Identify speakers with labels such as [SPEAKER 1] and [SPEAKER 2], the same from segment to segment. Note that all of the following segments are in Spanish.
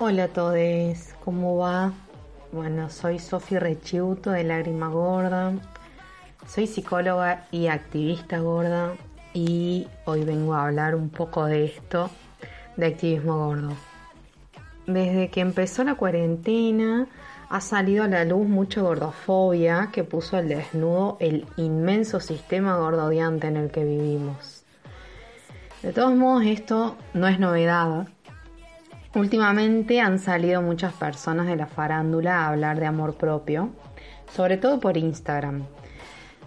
[SPEAKER 1] Hola a todos, ¿cómo va? Bueno, soy Sofi Rechiuto de Lágrima Gorda. Soy psicóloga y activista gorda y hoy vengo a hablar un poco de esto, de activismo gordo. Desde que empezó la cuarentena ha salido a la luz mucha gordofobia que puso al desnudo el inmenso sistema gordodiante en el que vivimos. De todos modos, esto no es novedad Últimamente han salido muchas personas de la farándula a hablar de amor propio, sobre todo por Instagram,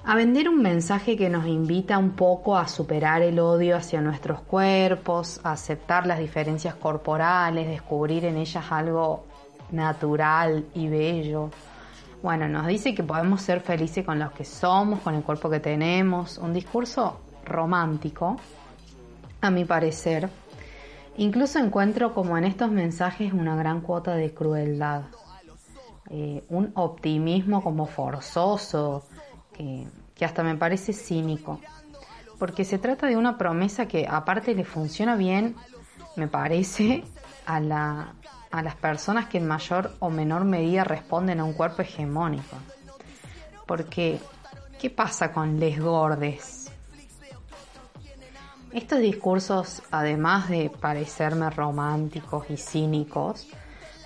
[SPEAKER 1] a vender un mensaje que nos invita un poco a superar el odio hacia nuestros cuerpos, a aceptar las diferencias corporales, descubrir en ellas algo natural y bello. Bueno, nos dice que podemos ser felices con los que somos, con el cuerpo que tenemos, un discurso romántico, a mi parecer, Incluso encuentro como en estos mensajes una gran cuota de crueldad, eh, un optimismo como forzoso, que, hasta me parece cínico, porque se trata de una promesa que aparte le funciona bien, me parece, a, la, a las personas que en mayor o menor medida responden a un cuerpo hegemónico. Porque, ¿qué pasa con les gordes? Estos discursos, además de parecerme románticos y cínicos,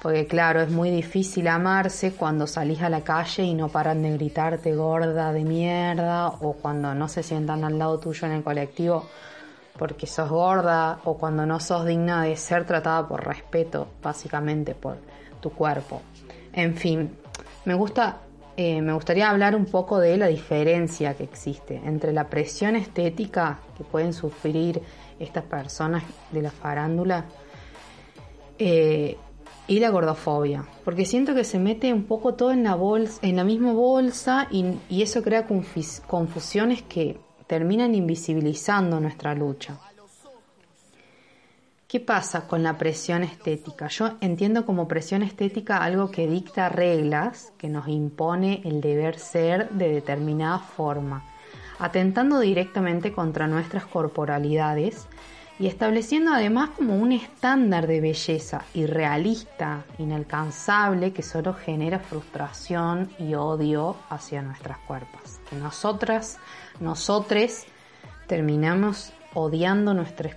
[SPEAKER 1] porque claro, es muy difícil amarse cuando salís a la calle y no paran de gritarte gorda de mierda, o cuando no se sientan al lado tuyo en el colectivo porque sos gorda, o cuando no sos digna de ser tratada por respeto, básicamente por tu cuerpo. En fin, me gusta eh, me gustaría hablar un poco de la diferencia que existe entre la presión estética que pueden sufrir estas personas de la farándula eh, y la gordofobia, porque siento que se mete un poco todo en la bolsa, en la misma bolsa y, y eso crea confusiones que terminan invisibilizando nuestra lucha. ¿Qué pasa con la presión estética? Yo entiendo como presión estética algo que dicta reglas, que nos impone el deber ser de determinada forma, atentando directamente contra nuestras corporalidades y estableciendo además como un estándar de belleza irrealista, inalcanzable, que solo genera frustración y odio hacia nuestras cuerpos. Que nosotras, nosotres, terminamos odiando nuestras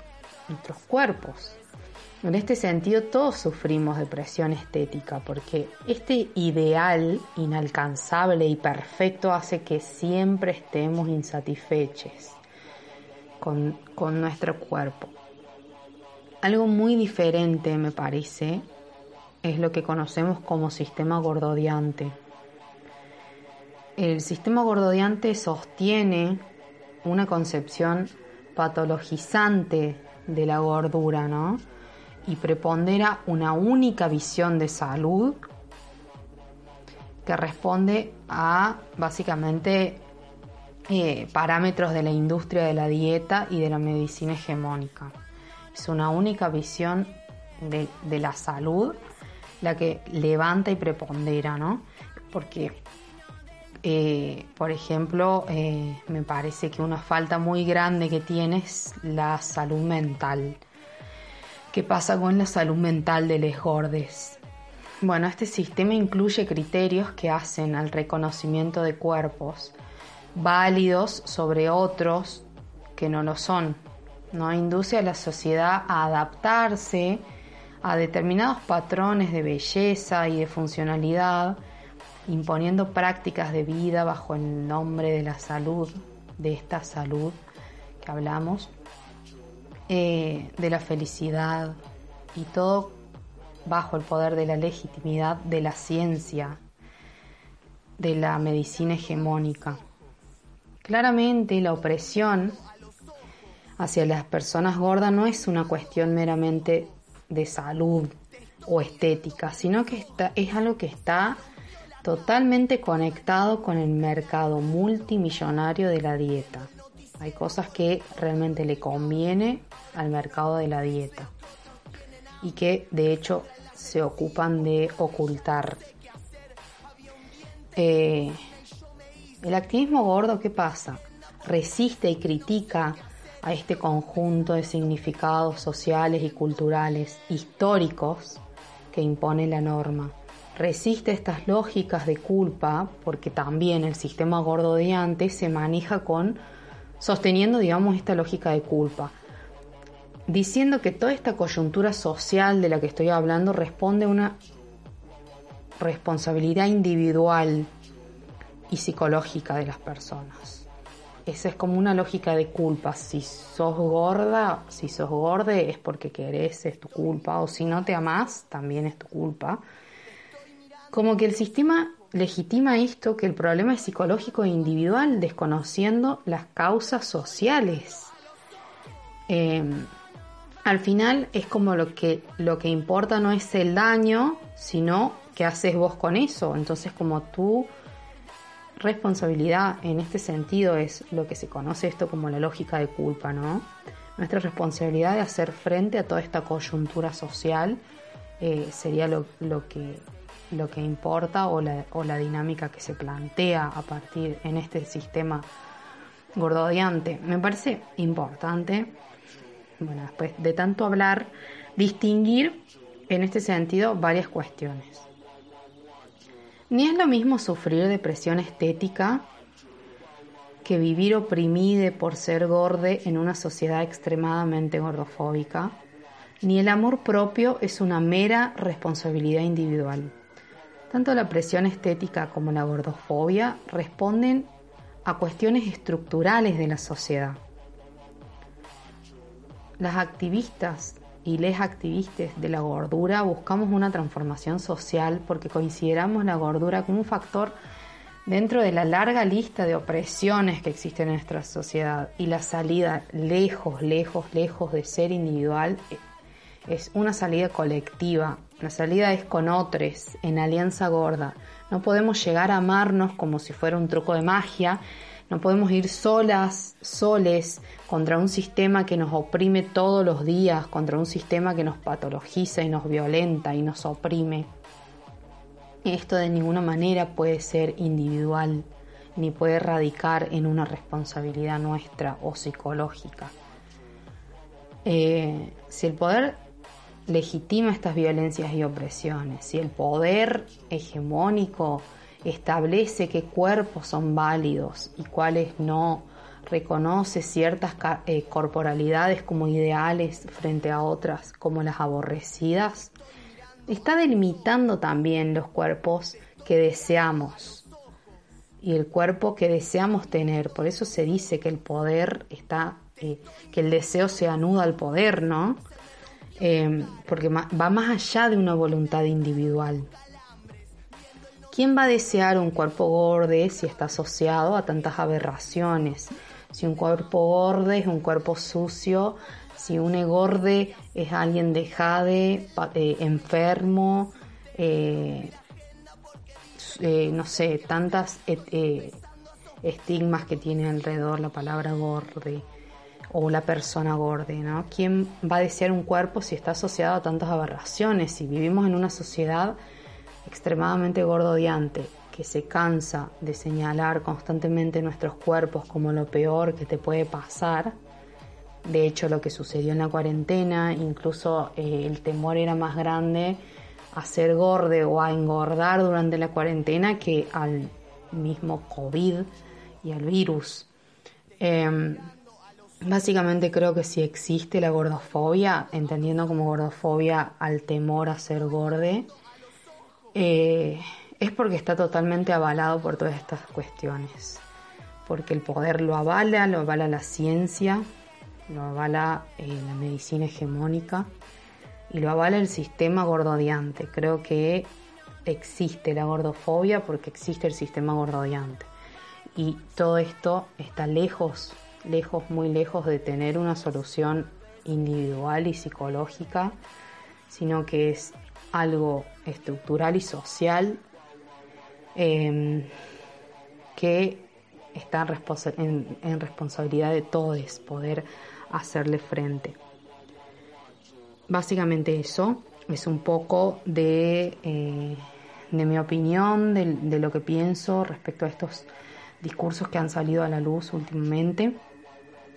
[SPEAKER 1] nuestros cuerpos. En este sentido, todos sufrimos de presión estética porque este ideal inalcanzable y perfecto hace que siempre estemos insatisfechos con, con nuestro cuerpo. Algo muy diferente, me parece, es lo que conocemos como sistema gordodiante. El sistema gordodiante sostiene una concepción patologizante de la gordura, ¿no? Y prepondera una única visión de salud que responde a básicamente eh, parámetros de la industria de la dieta y de la medicina hegemónica. Es una única visión de, la salud la que levanta y prepondera, ¿no? Porque eh, por ejemplo, eh, me parece que una falta muy grande que tiene es la salud mental. ¿Qué pasa con la salud mental de los gordes? Bueno, este sistema incluye criterios que hacen al reconocimiento de cuerpos válidos sobre otros que no lo son. ¿no? Induce a la sociedad a adaptarse a determinados patrones de belleza y de funcionalidad imponiendo prácticas de vida bajo el nombre de la salud, de esta salud que hablamos, eh, de la felicidad y todo bajo el poder de la legitimidad de la ciencia, de la medicina hegemónica. Claramente la opresión hacia las personas gordas no es una cuestión meramente de salud o estética, sino que está, es algo que está totalmente conectado con el mercado multimillonario de la dieta. Hay cosas que realmente le conviene al mercado de la dieta y que de hecho se ocupan de ocultar. Eh, el activismo gordo, ¿qué pasa? Resiste y critica a este conjunto de significados sociales y culturales históricos que impone la norma. Resiste estas lógicas de culpa porque también el sistema gordo de antes se maneja con sosteniendo, digamos, esta lógica de culpa, diciendo que toda esta coyuntura social de la que estoy hablando responde a una responsabilidad individual y psicológica de las personas. Esa es como una lógica de culpa. Si sos gorda, si sos gorde es porque querés, es tu culpa. O si no te amás, también es tu culpa. Como que el sistema legitima esto, que el problema es psicológico e individual, desconociendo las causas sociales. Em, al final es como lo que, lo que importa no es el daño, sino qué haces vos con eso. Entonces como tu responsabilidad en este sentido es lo que se conoce esto como la lógica de culpa, ¿no? Nuestra responsabilidad de hacer frente a toda esta coyuntura social eh, sería lo, que, lo que importa o la, o la dinámica que se plantea a partir en este sistema gordodiante. Me parece importante, bueno, después de tanto hablar, distinguir en este sentido varias cuestiones. Ni es lo mismo sufrir depresión estética que vivir oprimide por ser gorde en una sociedad extremadamente gordofóbica, ni el amor propio es una mera responsabilidad individual. Tanto la presión estética como la gordofobia responden a cuestiones estructurales de la sociedad. Las activistas y les activistas de la gordura buscamos una transformación social porque consideramos la gordura como un factor dentro de la larga lista de opresiones que existen en nuestra sociedad y la salida lejos, lejos, lejos de ser individual es una salida colectiva. La salida es con otros, en alianza gorda. No podemos llegar a amarnos como si fuera un truco de magia no podemos ir solas, soles, contra un sistema que nos oprime todos los días, contra un sistema que nos patologiza y nos violenta y nos oprime. Esto de ninguna manera puede ser individual, ni puede radicar en una responsabilidad nuestra o psicológica. Eh, si el poder legitima estas violencias y opresiones, si el poder hegemónico establece qué cuerpos son válidos y cuáles no, reconoce ciertas eh, corporalidades como ideales frente a otras como las aborrecidas, está delimitando también los cuerpos que deseamos y el cuerpo que deseamos tener. Por eso se dice que el poder está, eh, que el deseo se anuda al poder, ¿no? Eh, porque va más allá de una voluntad individual. ¿Quién va a desear un cuerpo gordo si está asociado a tantas aberraciones? Si un cuerpo gordo es un cuerpo sucio, si un egorde es alguien dejade, eh, enfermo, eh, eh, no sé, tantas estigmas que tiene alrededor la palabra gorde o la persona gorde, ¿no? ¿Quién va a desear un cuerpo si está asociado a tantas aberraciones? Si vivimos en una sociedad extremadamente gordodiante que se cansa de señalar constantemente nuestros cuerpos como lo peor que te puede pasar. De hecho, lo que sucedió en la cuarentena, incluso eh, el temor era más grande a ser gorde o a engordar durante la cuarentena que al mismo COVID y al virus. Em, básicamente creo que si existe la gordofobia, entendiendo como gordofobia al temor a ser gorde, eh, es porque está totalmente avalado por todas estas cuestiones. Porque el poder lo avala, lo avala la ciencia, lo avala eh, la medicina hegemónica y lo avala el sistema gordodiante. Creo que existe la gordofobia porque existe el sistema gordodiante. Y todo esto está lejos, lejos, muy lejos de tener una solución individual y psicológica, sino que es algo estructural y social em, que está en, responsabilidad de todos poder hacerle frente. Básicamente eso es un poco de, eh, de mi opinión, de, de, lo que pienso respecto a estos discursos que han salido a la luz últimamente.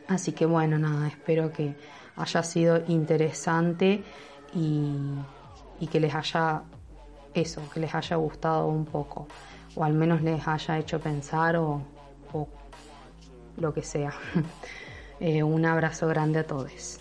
[SPEAKER 1] Así que bueno, nada, espero que haya sido interesante y
[SPEAKER 2] y que les haya eso, que les haya gustado un poco, o al menos les haya hecho pensar o, o lo que sea. Eh, un abrazo grande a todos.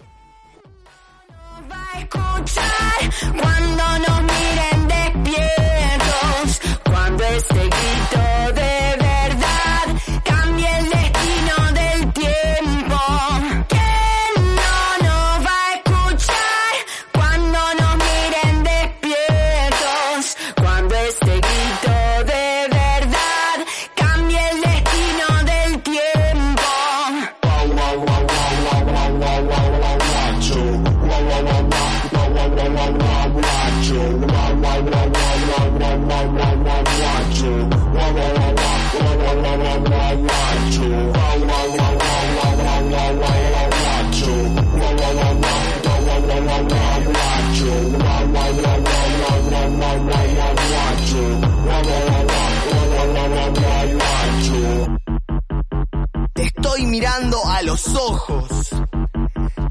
[SPEAKER 3] Mirando a los ojos.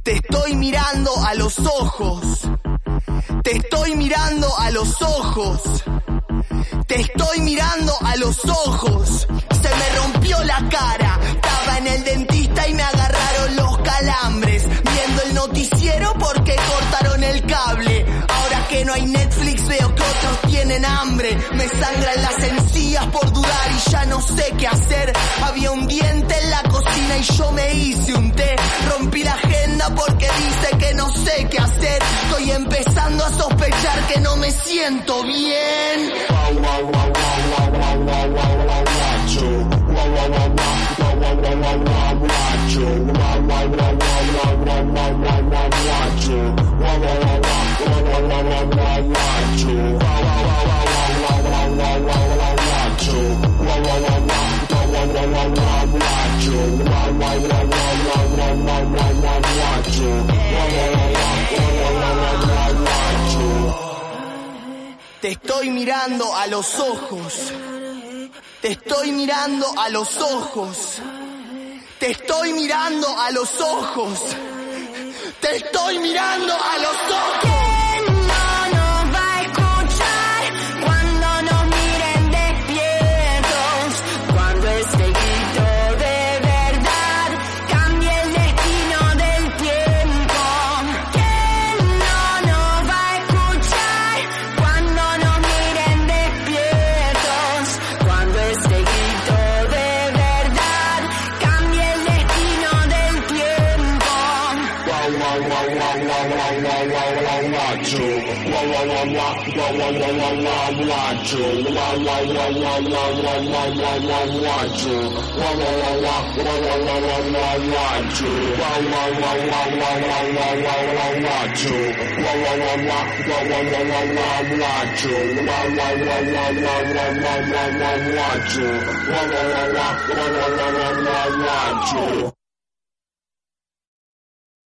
[SPEAKER 3] Te estoy mirando a los ojos. Te estoy mirando a los ojos. Te estoy mirando a los ojos. Se me rompió la cara. Estaba en el dentista y me agarraron los calambres. Viendo el noticiero porque cortaron el cable. Ahora que no hay Netflix veo que tienen hambre. Me sangran las encías por dudar y ya no sé qué hacer. Había un diente en la cocina y yo me hice un té. Rompí la agenda porque dice que no sé qué hacer. Estoy empezando a sospechar que no me siento bien. Te estoy mirando a los ojos. Te estoy mirando a los ojos. Te estoy mirando a los ojos. Te estoy mirando a los ojos.
[SPEAKER 4] Watch you.